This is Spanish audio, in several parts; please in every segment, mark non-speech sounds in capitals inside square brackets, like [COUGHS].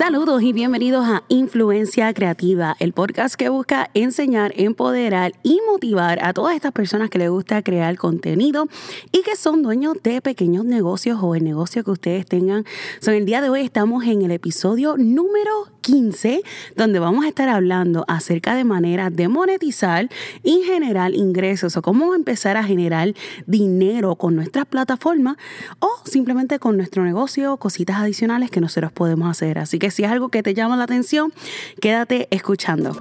Saludos y bienvenidos a Influencia Creativa, el podcast que busca enseñar, empoderar y motivar a todas estas personas que les gusta crear contenido y que son dueños de pequeños negocios o el negocio que ustedes tengan. So, el día de hoy estamos en el episodio número 15, donde vamos a estar hablando acerca de maneras de monetizar y generar ingresos o cómo empezar a generar dinero con nuestras plataformas o simplemente con nuestro negocio, cositas adicionales que nosotros podemos hacer. Así que si es algo que te llama la atención, quédate escuchando.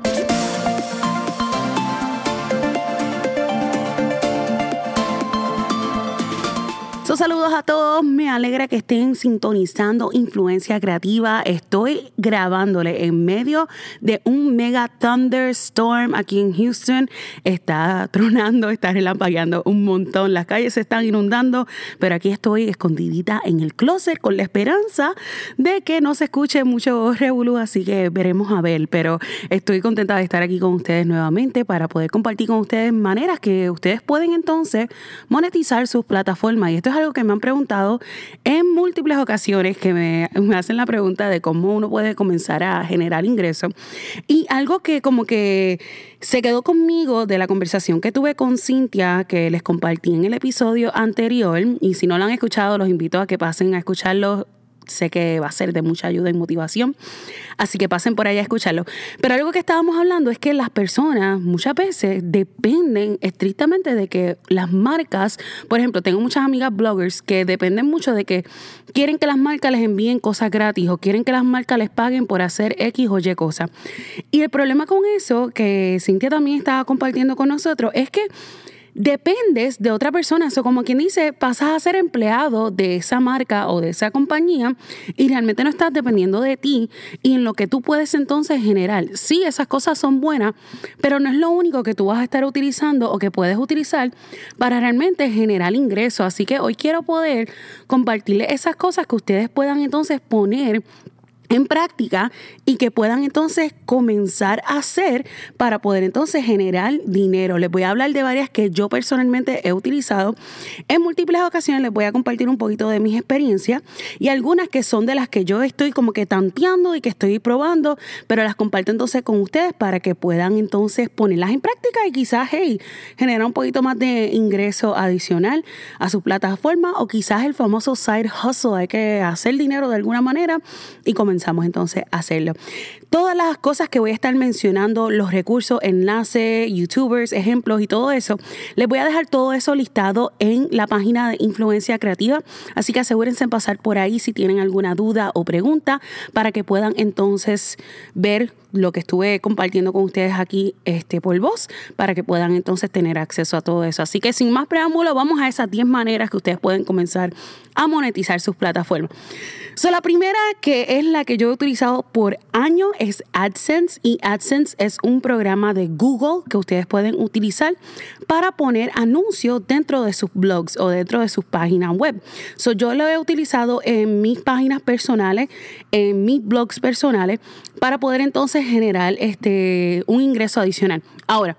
Saludos a todos, me alegra que estén sintonizando Influencia Creativa. Estoy grabándole en medio de un mega thunderstorm aquí en Houston. Está tronando, está relampagueando un montón, las calles se están inundando, pero aquí estoy escondidita en el closet con la esperanza de que no se escuche mucho revolú, así que veremos a ver, pero estoy contenta de estar aquí con ustedes nuevamente para poder compartir con ustedes maneras que ustedes pueden entonces monetizar sus plataformas y esto es algo que me han preguntado en múltiples ocasiones que me, hacen la pregunta de cómo uno puede comenzar a generar ingresos. Y algo que como que se quedó conmigo de la conversación que tuve con Cintia, que les compartí en el episodio anterior, y si no lo han escuchado, los invito a que pasen a escucharlo sé que va a ser de mucha ayuda y motivación. Así que pasen por ahí a escucharlo. Pero algo que estábamos hablando es que las personas muchas veces dependen estrictamente de que las marcas, por ejemplo, tengo muchas amigas bloggers que dependen mucho de que quieren que las marcas les envíen cosas gratis o quieren que las marcas les paguen por hacer X o Y cosas. Y el problema con eso, que Cintia también estaba compartiendo con nosotros, es que dependes de otra persona. Eso como quien dice, pasas a ser empleado de esa marca o de esa compañía y realmente no estás dependiendo de ti y en lo que tú puedes entonces generar. Sí, esas cosas son buenas, pero no es lo único que tú vas a estar utilizando o que puedes utilizar para realmente generar ingresos. Así que hoy quiero poder compartirles esas cosas que ustedes puedan entonces poner en práctica y que puedan entonces comenzar a hacer para poder entonces generar dinero. Les voy a hablar de varias que yo personalmente he utilizado en múltiples ocasiones. Les voy a compartir un poquito de mis experiencias y algunas que son de las que yo estoy como que tanteando y que estoy probando, pero las comparto entonces con ustedes para que puedan entonces ponerlas en práctica y quizás, hey, generar un poquito más de ingreso adicional a su plataforma o quizás el famoso side hustle. Hay que hacer dinero de alguna manera y comenzar comenzamos entonces a hacerlo. Todas las cosas que voy a estar mencionando, los recursos, enlaces, youtubers, ejemplos y todo eso, les voy a dejar todo eso listado en la página de Influencia Creativa. Así que asegúrense en pasar por ahí si tienen alguna duda o pregunta para que puedan entonces ver lo que estuve compartiendo con ustedes aquí este, por voz para que puedan entonces tener acceso a todo eso. Así que sin más preámbulo, vamos a esas 10 maneras que ustedes pueden comenzar a monetizar sus plataformas. So, la primera que es la que yo he utilizado por años es AdSense y AdSense es un programa de Google que ustedes pueden utilizar para poner anuncios dentro de sus blogs o dentro de sus páginas web. So, yo lo he utilizado en mis páginas personales, en mis blogs personales para poder entonces generar este, un ingreso adicional. Ahora,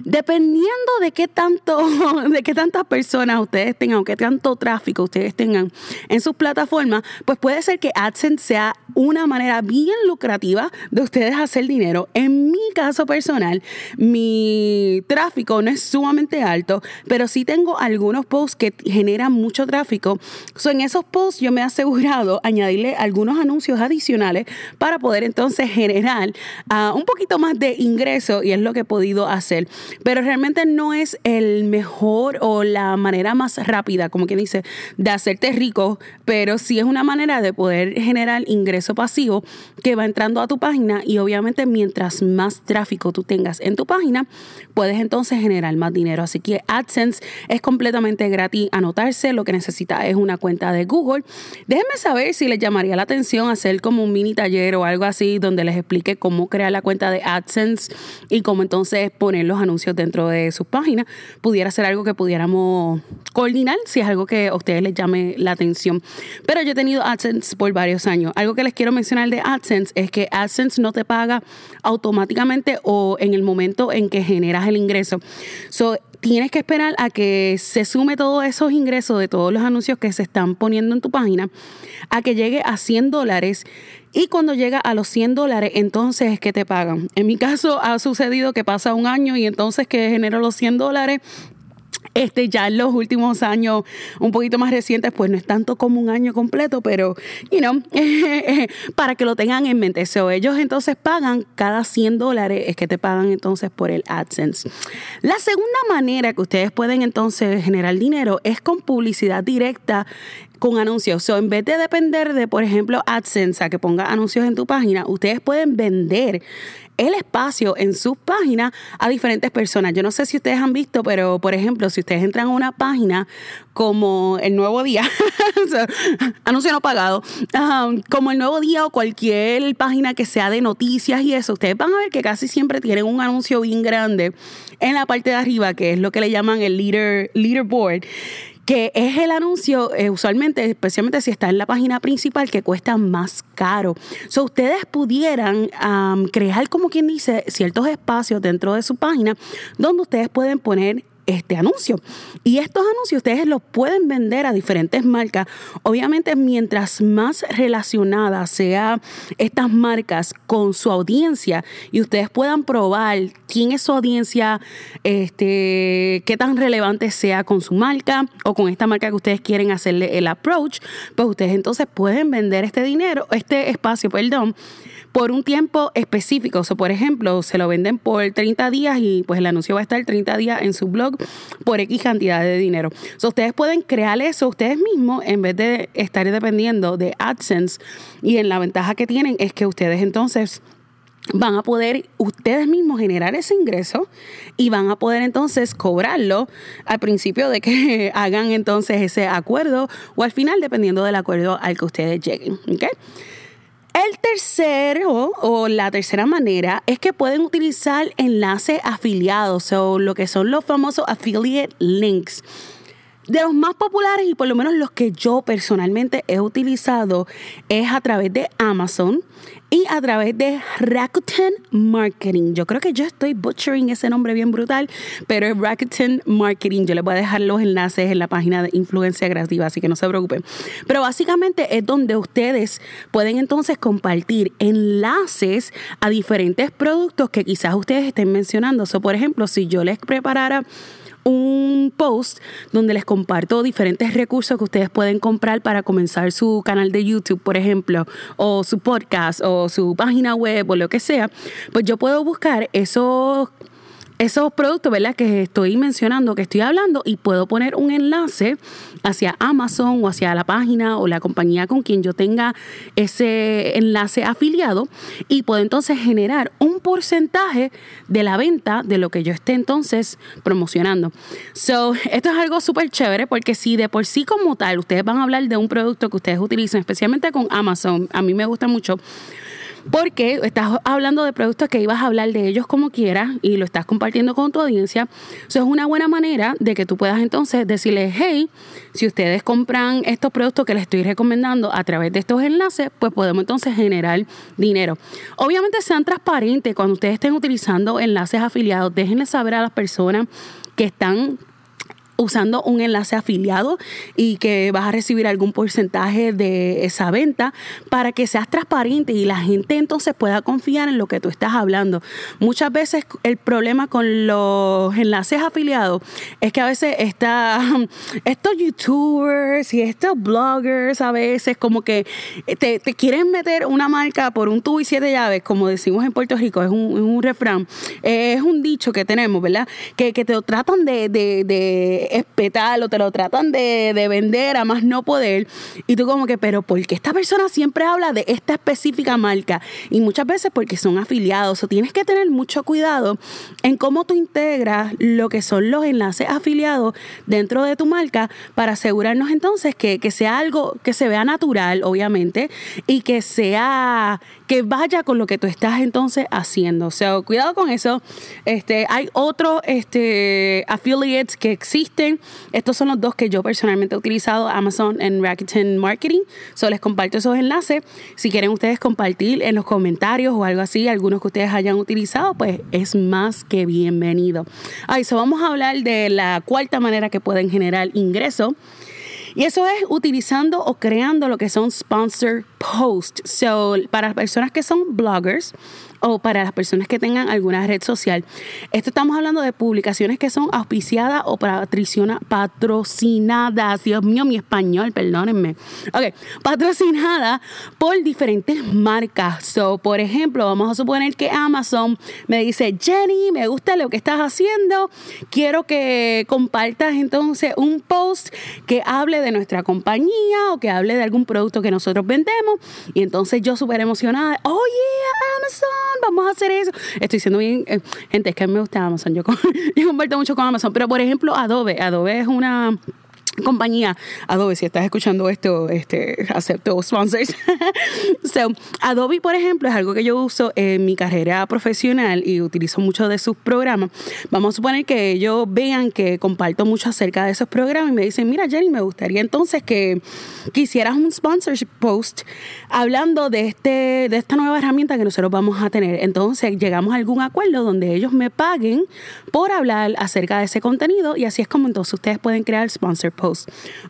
Dependiendo de qué tanto, [LAUGHS] de qué tantas personas ustedes tengan o qué tanto tráfico ustedes tengan en sus plataformas, pues puede ser que AdSense sea una manera bien lucrativa de ustedes hacer dinero. En mi caso personal, mi tráfico no es sumamente alto, pero sí tengo algunos posts que generan mucho tráfico. So, en esos posts yo me he asegurado añadirle algunos anuncios adicionales para poder entonces generar ah, un poquito más de ingreso y es lo que he podido hacer pero realmente no es el mejor o la manera más rápida, como quien dice, de hacerte rico, pero sí es una manera de poder generar ingreso pasivo que va entrando a tu página y obviamente mientras más tráfico tú tengas en tu página, puedes entonces generar más dinero. Así que AdSense es completamente gratis anotarse, lo que necesita es una cuenta de Google. Déjenme saber si les llamaría la atención hacer como un mini taller o algo así donde les explique cómo crear la cuenta de AdSense y cómo entonces poner los anuncios dentro de sus páginas, pudiera ser algo que pudiéramos coordinar si es algo que a ustedes les llame la atención. Pero yo he tenido AdSense por varios años. Algo que les quiero mencionar de AdSense es que AdSense no te paga automáticamente o en el momento en que generas el ingreso. So, tienes que esperar a que se sume todos esos ingresos de todos los anuncios que se están poniendo en tu página, a que llegue a 100 dólares. Y cuando llega a los 100 dólares, entonces es que te pagan. En mi caso ha sucedido que pasa un año y entonces que genero los 100 dólares este ya en los últimos años, un poquito más recientes, pues no es tanto como un año completo, pero, you know, [LAUGHS] para que lo tengan en mente. So, ellos entonces pagan cada 100 dólares, es que te pagan entonces por el AdSense. La segunda manera que ustedes pueden entonces generar dinero es con publicidad directa con anuncios. So, en vez de depender de, por ejemplo, AdSense, a que ponga anuncios en tu página, ustedes pueden vender el espacio en sus páginas a diferentes personas. Yo no sé si ustedes han visto, pero por ejemplo, si ustedes entran a una página como El Nuevo Día, [LAUGHS] anuncio no pagado, como El Nuevo Día o cualquier página que sea de noticias y eso, ustedes van a ver que casi siempre tienen un anuncio bien grande en la parte de arriba, que es lo que le llaman el leader, leaderboard que es el anuncio, eh, usualmente, especialmente si está en la página principal, que cuesta más caro. So, ustedes pudieran crear, como quien dice, ciertos espacios dentro de su página donde ustedes pueden poner este anuncio. Y estos anuncios ustedes los pueden vender a diferentes marcas. Obviamente, mientras más relacionadas sean estas marcas con su audiencia y ustedes puedan probar quién es su audiencia, este, qué tan relevante sea con su marca o con esta marca que ustedes quieren hacerle el approach, pues ustedes entonces pueden vender este dinero, este espacio, perdón por un tiempo específico. O sea, por ejemplo, se lo venden por 30 días y pues el anuncio va a estar 30 días en su blog por X cantidad de dinero. So, ustedes pueden crear eso ustedes mismos en vez de estar dependiendo de AdSense. Y en la ventaja que tienen es que ustedes entonces van a poder ustedes mismos generar ese ingreso y van a poder entonces cobrarlo al principio de que [LAUGHS] hagan entonces ese acuerdo o al final dependiendo del acuerdo al que ustedes lleguen. ¿okay? El tercero o la tercera manera es que pueden utilizar enlaces afiliados o lo que son los famosos affiliate links. De los más populares y por lo menos los que yo personalmente he utilizado es a través de Amazon y a través de Rakuten Marketing. Yo creo que yo estoy butchering ese nombre bien brutal, pero es Rakuten Marketing. Yo les voy a dejar los enlaces en la página de Influencia Creativa, así que no se preocupen. Pero básicamente es donde ustedes pueden entonces compartir enlaces a diferentes productos que quizás ustedes estén mencionando. O por ejemplo, si yo les preparara un post donde les comparto diferentes recursos que ustedes pueden comprar para comenzar su canal de YouTube, por ejemplo, o su podcast, o su página web, o lo que sea, pues yo puedo buscar esos esos productos, ¿verdad? Que estoy mencionando, que estoy hablando, y puedo poner un enlace hacia Amazon o hacia la página o la compañía con quien yo tenga ese enlace afiliado y puedo entonces generar un porcentaje de la venta de lo que yo esté entonces promocionando. So, esto es algo súper chévere porque si de por sí como tal ustedes van a hablar de un producto que ustedes utilizan, especialmente con Amazon, a mí me gusta mucho porque estás hablando de productos que ibas a hablar de ellos como quieras y lo estás compartiendo con tu audiencia. Eso es una buena manera de que tú puedas entonces decirles, hey, si ustedes compran estos productos que les estoy recomendando a través de estos enlaces, pues podemos entonces generar dinero. Obviamente sean transparentes cuando ustedes estén utilizando enlaces afiliados, déjenle saber a las personas que están usando un enlace afiliado y que vas a recibir algún porcentaje de esa venta para que seas transparente y la gente entonces pueda confiar en lo que tú estás hablando. Muchas veces el problema con los enlaces afiliados es que a veces está, [LAUGHS] estos youtubers y estos bloggers a veces como que te, quieren meter una marca por un tubo y siete llaves, como decimos en Puerto Rico, es un, refrán, es un dicho que tenemos, ¿verdad? Que, que te tratan de espetar o te lo tratan de, vender a más no poder. Y tú como que, pero ¿por qué esta persona siempre habla de esta específica marca? Y muchas veces porque son afiliados. O tienes que tener mucho cuidado en cómo tú integras lo que son los enlaces afiliados dentro de tu marca para asegurarnos entonces que, que sea algo que se vea natural, obviamente, y que sea que vaya con lo que tú estás entonces haciendo. O sea, cuidado con eso. Este, hay otros este, affiliates que existen Estos son los dos que yo personalmente he utilizado, Amazon y Rakuten Marketing. So les comparto esos enlaces. Si quieren ustedes compartir en los comentarios o algo así, algunos que ustedes hayan utilizado, pues es más que bienvenido. Ahí, so vamos a hablar de la cuarta manera que pueden generar ingreso. Y eso es utilizando o creando lo que son sponsor posts. So, para personas que son bloggers, o para las personas que tengan alguna red social. Esto estamos hablando de publicaciones que son auspiciadas o patrocinadas. Dios mío, mi español, perdónenme. Ok, patrocinadas por diferentes marcas. So, por ejemplo, vamos a suponer que Amazon me dice, Jenny, me gusta lo que estás haciendo. Quiero que compartas entonces un post que hable de nuestra compañía o que hable de algún producto que nosotros vendemos. Y entonces yo súper emocionada, oh yeah, Amazon vamos a hacer eso. Estoy siendo bien, eh, gente, es que me gusta Amazon, yo, [LAUGHS] yo comparto mucho con Amazon, pero por ejemplo Adobe, Adobe es una compañía Adobe, si estás escuchando esto, este, acepto sponsors. [LAUGHS] so, Adobe, por ejemplo, es algo que yo uso en mi carrera profesional y utilizo mucho de sus programas. Vamos a suponer que ellos vean que comparto mucho acerca de esos programas y me dicen, mira Jenny, me gustaría entonces que quisieras un sponsorship post hablando de, este, de esta nueva herramienta que nosotros vamos a tener. Entonces llegamos a algún acuerdo donde ellos me paguen por hablar acerca de ese contenido y así es como entonces ustedes pueden crear sponsor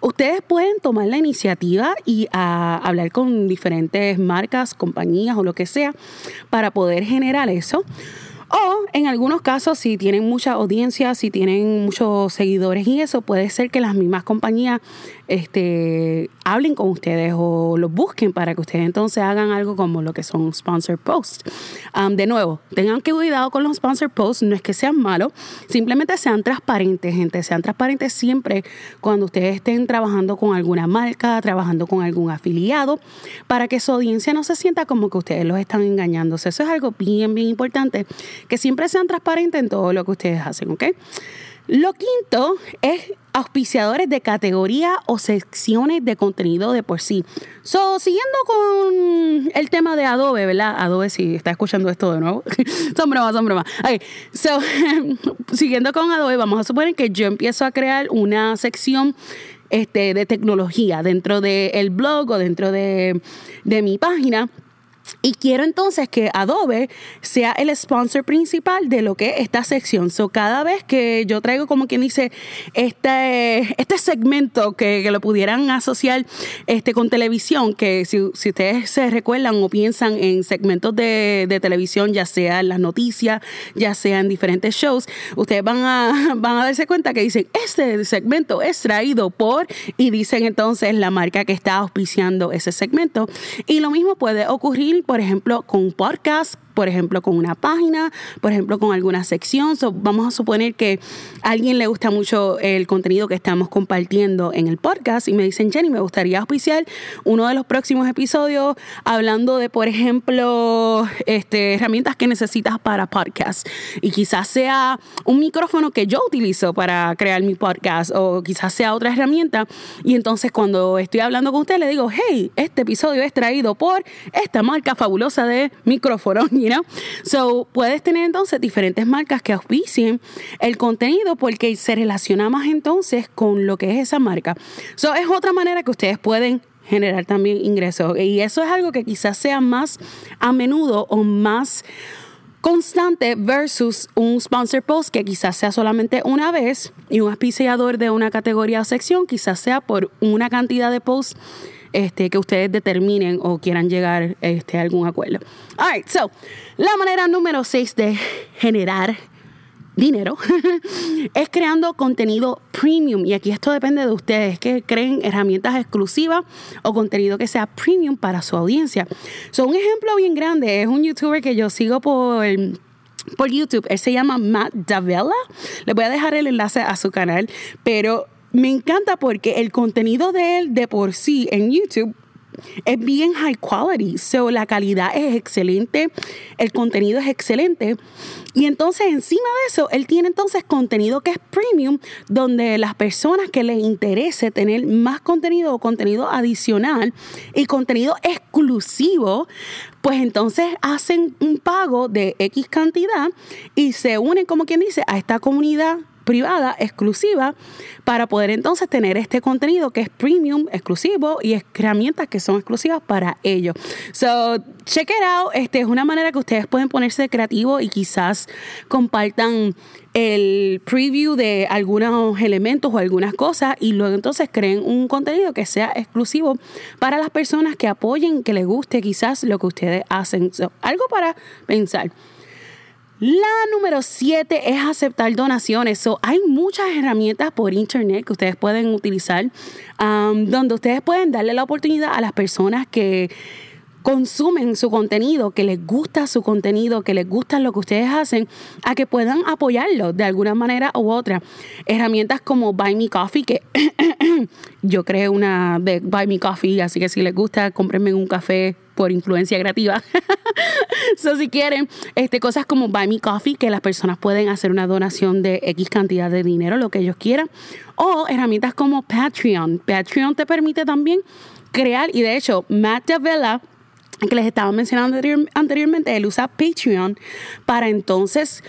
Ustedes pueden tomar la iniciativa y ah, hablar con diferentes marcas, compañías o lo que sea para poder generar eso. O en algunos casos, si tienen mucha audiencia, si tienen muchos seguidores y eso, puede ser que las mismas compañías este, hablen con ustedes o los busquen para que ustedes entonces hagan algo como lo que son sponsor posts. de nuevo, tengan que cuidado con los sponsor posts, no es que sean malos, simplemente sean transparentes, gente, sean transparentes siempre cuando ustedes estén trabajando con alguna marca, trabajando con algún afiliado, para que su audiencia no se sienta como que ustedes los están engañando. Eso es algo bien, bien importante, que siempre sean transparentes en todo lo que ustedes hacen, ¿ok? Lo quinto es auspiciadores de categoría o secciones de contenido de por sí. So, siguiendo con el tema de Adobe, ¿verdad? Adobe, si está escuchando esto de nuevo. [LAUGHS] son bromas, son bromas. Okay. So, [LAUGHS] siguiendo con Adobe, vamos a suponer que yo empiezo a crear una sección este, de tecnología dentro del blog o dentro de, de mi página. Y quiero entonces que Adobe sea el sponsor principal de lo que es esta sección. So, cada vez que yo traigo, como quien dice, este, este segmento que, que lo pudieran asociar este, con televisión, que si, si, ustedes se recuerdan o piensan en segmentos de, de, televisión, ya sea en las noticias, ya sea en diferentes shows, ustedes van a, [LAUGHS] van a darse cuenta que dicen, este segmento es traído por, y dicen entonces la marca que está auspiciando ese segmento. Y lo mismo puede ocurrir por ejemplo, con podcast, por ejemplo, con una página, por ejemplo, con alguna sección. vamos a suponer que a alguien le gusta mucho el contenido que estamos compartiendo en el podcast y me dicen, Jenny, me gustaría auspiciar uno de los próximos episodios hablando de, por ejemplo, este, herramientas que necesitas para podcast. Y quizás sea un micrófono que yo utilizo para crear mi podcast o quizás sea otra herramienta. Y entonces cuando estoy hablando con usted le digo, hey, este episodio es traído por esta marca fabulosa de micrófono So, puedes tener entonces diferentes marcas que auspicien el contenido porque se relaciona más entonces con lo que es esa marca. So, es otra manera que ustedes pueden generar también ingresos. Y eso es algo que quizás sea más a menudo o más constante versus un sponsor post que quizás sea solamente una vez y un auspiciador de una categoría o sección quizás sea por una cantidad de posts este, que ustedes determinen o quieran llegar este, a algún acuerdo. All so, la manera número 6 de generar dinero [LAUGHS] es creando contenido premium y aquí esto depende de ustedes que creen herramientas exclusivas o contenido que sea premium para su audiencia. So, un ejemplo bien grande es un youtuber que yo sigo por por YouTube. Él se llama Matt Davella. Les voy a dejar el enlace a su canal, pero me encanta porque el contenido de él de por sí en YouTube es bien high quality, so la calidad es excelente, el contenido es excelente. Y entonces encima de eso él tiene entonces contenido que es premium donde las personas que les interese tener más contenido o contenido adicional y contenido exclusivo, pues entonces hacen un pago de X cantidad y se unen como quien dice a esta comunidad privada, exclusiva, para poder entonces tener este contenido que es premium, exclusivo y herramientas que son exclusivas para ellos. So, check it out. Este es una manera que ustedes pueden ponerse creativos y quizás compartan el preview de algunos elementos o algunas cosas y luego entonces creen un contenido que sea exclusivo para las personas que apoyen, que les guste quizás lo que ustedes hacen. algo para pensar. La número siete es aceptar donaciones. So, hay muchas herramientas por internet que ustedes pueden utilizar, um, donde ustedes pueden darle la oportunidad a las personas que consumen su contenido, que les gusta su contenido, que les gusta lo que ustedes hacen, a que puedan apoyarlo de alguna manera u otra. Herramientas como Buy Me Coffee, que [COUGHS] yo creo una de Buy Me Coffee, así que si les gusta, cómprenme un café por influencia creativa. [LAUGHS] so, si quieren, este, cosas como Buy Me Coffee, que las personas pueden hacer una donación de X cantidad de dinero, lo que ellos quieran. O herramientas como Patreon. Patreon te permite también crear, y de hecho, Matt Davella que les estaba mencionando anteriormente, él usa Patreon para entonces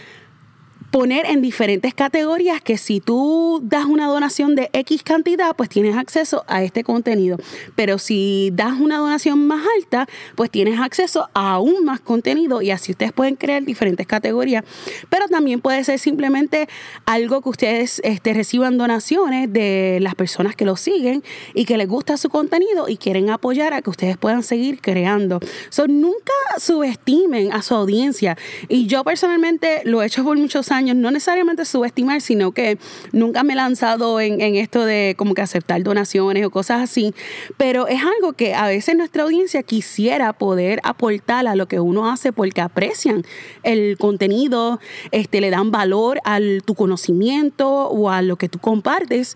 poner en diferentes categorías que si tú das una donación de X cantidad, pues tienes acceso a este contenido. Pero si das una donación más alta, pues tienes acceso a aún más contenido y así ustedes pueden crear diferentes categorías. Pero también puede ser simplemente algo que ustedes este, reciban donaciones de las personas que lo siguen y que les gusta su contenido y quieren apoyar a que ustedes puedan seguir creando. So, nunca subestimen a su audiencia. Y yo personalmente lo he hecho por muchos años no necesariamente subestimar, sino que nunca me he lanzado en, esto de como que aceptar donaciones o cosas así, pero es algo que a veces nuestra audiencia quisiera poder aportar a lo que uno hace porque aprecian el contenido, este, le dan valor a tu conocimiento o a lo que tú compartes.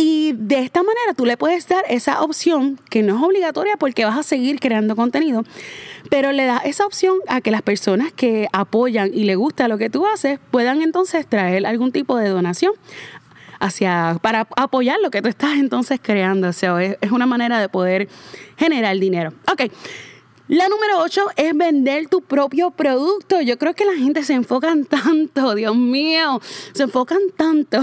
Y de esta manera tú le puedes dar esa opción que no es obligatoria porque vas a seguir creando contenido, pero le das esa opción a que las personas que apoyan y le gusta lo que tú haces puedan entonces traer algún tipo de donación hacia para apoyar lo que tú estás entonces creando. O sea, es, es una manera de poder generar dinero. Ok. La número 8 es vender tu propio producto. Yo creo que la gente se enfocan tanto, Dios mío, se enfocan tanto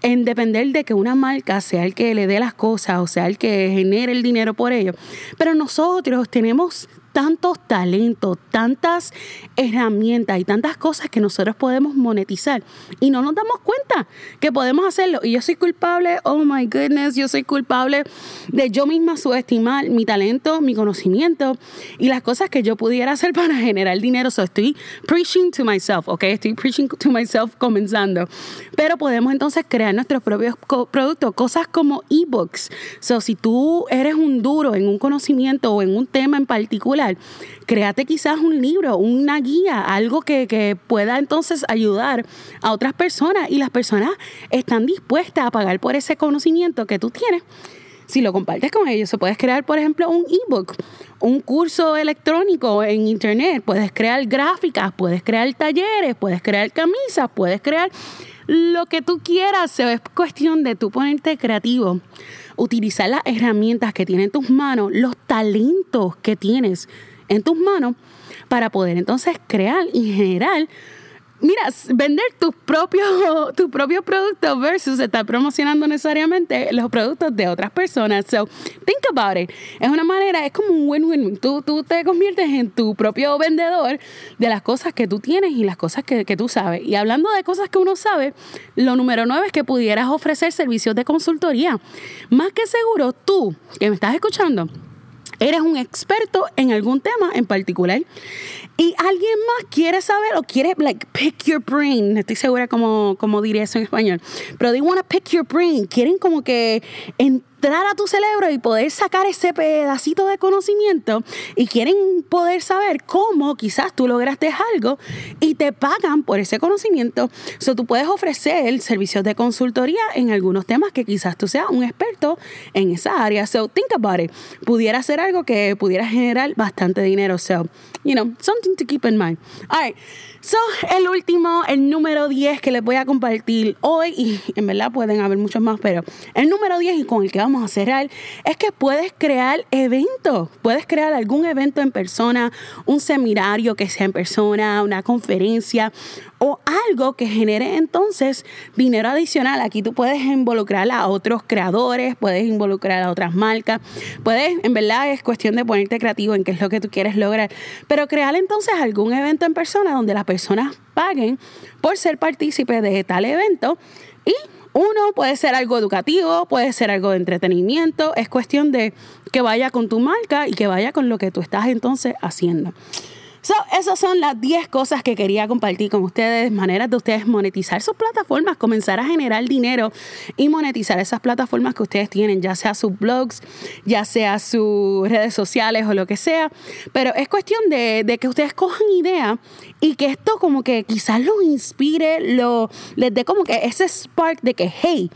en depender de que una marca sea el que le dé las cosas o sea el que genere el dinero por ello. Pero nosotros tenemos tantos talentos, tantas herramientas y tantas cosas que nosotros podemos monetizar y no nos damos cuenta que podemos hacerlo. Y yo soy culpable, oh my goodness, yo soy culpable de yo misma subestimar mi talento, mi conocimiento y las cosas que yo pudiera hacer [LAUGHS] para generar dinero. So estoy preaching to myself, ok, estoy preaching to myself comenzando. Pero podemos entonces crear nuestros propios productos, cosas como ebooks. So si tú eres un duro en un conocimiento o en un tema en particular, Créate quizás un libro, una guía, algo que, que pueda entonces ayudar a otras personas y las personas están dispuestas a pagar por ese conocimiento que tú tienes si lo compartes con ellos. Puedes crear, por ejemplo, un ebook, un curso electrónico en internet, puedes crear gráficas, puedes crear talleres, puedes crear camisas, puedes crear lo que tú quieras. Es cuestión de tú ponerte creativo utilizar las herramientas que tienes en tus manos, los talentos que tienes en tus manos para poder entonces crear y generar mira, vender tus propios tu propio [LAUGHS] productos versus estar promocionando necesariamente los productos de otras personas. So, think about it. Es una manera, es como un win-win. Tú, tú te conviertes en tu propio vendedor de las cosas que tú tienes y las cosas que, que tú sabes. Y hablando de cosas que uno sabe, lo número nueve es que pudieras ofrecer servicios de consultoría. Más que seguro, tú que me estás escuchando, eres un experto en algún tema en particular y alguien más quiere saber o quiere, like, pick your brain. Estoy segura cómo, cómo diría eso en español. Pero they want to pick your brain. Quieren como que entrar a tu cerebro y poder sacar ese pedacito de conocimiento y quieren poder saber cómo quizás tú lograste algo y te pagan por ese conocimiento. So, tú puedes ofrecer servicios de consultoría en algunos temas que quizás tú seas un experto en esa área. So, think about it. Pudiera ser algo que pudiera generar bastante dinero. So, you know, something to keep in mind. All right. So, el último, el número 10 que les voy a compartir hoy, y en verdad pueden haber muchos más, pero el número 10 y con el que vamos a cerrar, es que puedes crear eventos, puedes crear algún evento en persona, un seminario que sea en persona, una conferencia o algo que genere entonces dinero adicional. Aquí tú puedes involucrar a otros creadores, puedes involucrar a otras marcas, puedes, en verdad es cuestión de ponerte creativo en qué es lo que tú quieres lograr, pero crear entonces algún evento en persona donde las personas paguen por ser partícipe de tal evento y uno puede ser algo educativo, puede ser algo de entretenimiento, es cuestión de que vaya con tu marca y que vaya con lo que tú estás entonces haciendo. So, esas son las 10 cosas que quería compartir con ustedes, maneras de ustedes monetizar sus plataformas, comenzar a generar dinero y monetizar esas plataformas que ustedes tienen, ya sea sus blogs, ya sea sus redes sociales o lo que sea. Pero es cuestión de, que ustedes cojan idea y que esto como que quizás los inspire, lo, les dé como que ese spark de que, hey,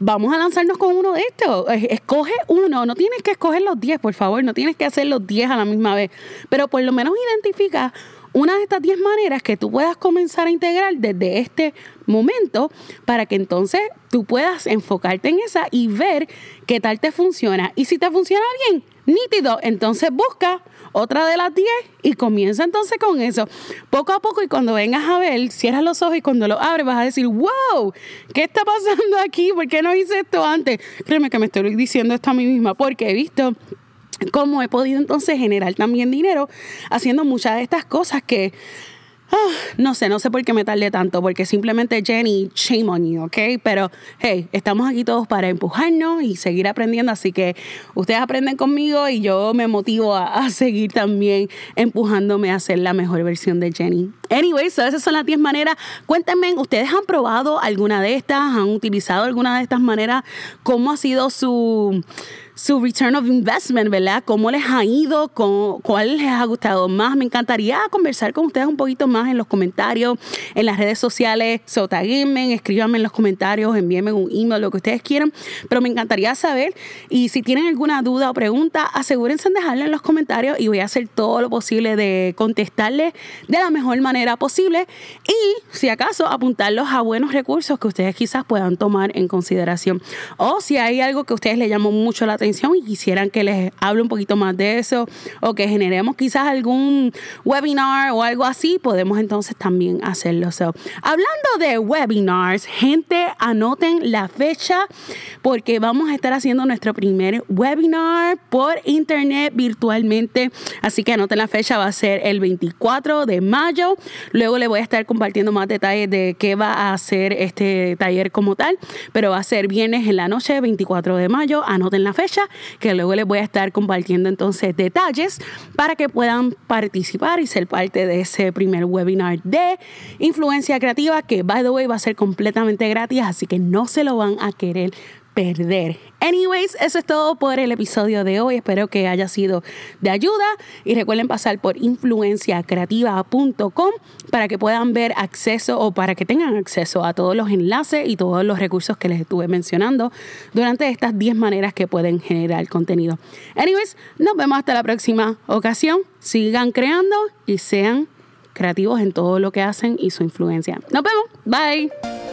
vamos a lanzarnos con uno de estos. Escoge uno, no tienes que escoger los 10, por favor, no tienes que hacer los 10 a la misma vez, pero por lo menos identifica una de estas 10 maneras que tú puedas comenzar a integrar desde este momento para que entonces tú puedas enfocarte en esa y ver qué tal te funciona. Y si te funciona bien, nítido, entonces busca otra de las 10 y comienza entonces con eso. Poco a poco y cuando vengas a ver, cierras los ojos y cuando lo abres vas a decir, wow, ¿qué está pasando aquí? ¿Por qué no hice esto antes? Créeme que me estoy diciendo esto a mí misma porque he visto cómo he podido entonces generar también dinero haciendo muchas de estas cosas que [SIGHS] No sé, no sé por qué me tardé tanto, porque simplemente Jenny, shame on you, ¿ok? Pero hey, estamos aquí todos para empujarnos y seguir aprendiendo, así que ustedes aprenden conmigo y yo me motivo a, seguir también empujándome a ser la mejor versión de Jenny. Anyways, esas son las 10 maneras. Cuéntenme, ¿ustedes han probado alguna de estas? ¿Han utilizado alguna de estas maneras? ¿Cómo ha sido su su return of investment, ¿verdad? ¿Cómo les ha ido? ¿Cuál les ha gustado más? Me encantaría conversar con ustedes un poquito más en los comentarios, en las redes sociales. So, escríbanme en los comentarios, envíenme un email, lo que ustedes quieran. Pero me encantaría saber. Y si tienen alguna duda o pregunta, asegúrense en dejarla en los comentarios y voy a hacer todo lo posible de contestarles de la mejor manera posible. Y si acaso, apuntarlos a buenos recursos que ustedes quizás puedan tomar en consideración. O si hay algo que a ustedes les llamó mucho la atención y quisieran que les hable un poquito más de eso o que generemos quizás algún webinar o algo así, podemos entonces también hacerlo. So, hablando de webinars, gente, anoten la fecha porque vamos a estar haciendo nuestro primer webinar por internet virtualmente. Así que anoten la fecha, va a ser el 24 de mayo. Luego le voy a estar compartiendo más detalles de qué va a hacer este taller como tal, pero va a ser viernes en la noche, 24 de mayo. Anoten la que luego les voy a estar compartiendo entonces detalles para que puedan participar y ser parte de ese primer webinar de influencia creativa que, by the way, va a ser completamente gratis, así que no se lo van a querer perder. Anyways, eso es todo por el episodio de hoy. Espero que haya sido de ayuda y recuerden pasar por influenciacreativa.com para que puedan ver acceso o para que tengan acceso a todos los enlaces y todos los recursos que les estuve mencionando durante estas 10 maneras que pueden generar contenido. Anyways, nos vemos hasta la próxima ocasión. Sigan creando y sean creativos en todo lo que hacen y su influencia. Nos vemos. Bye.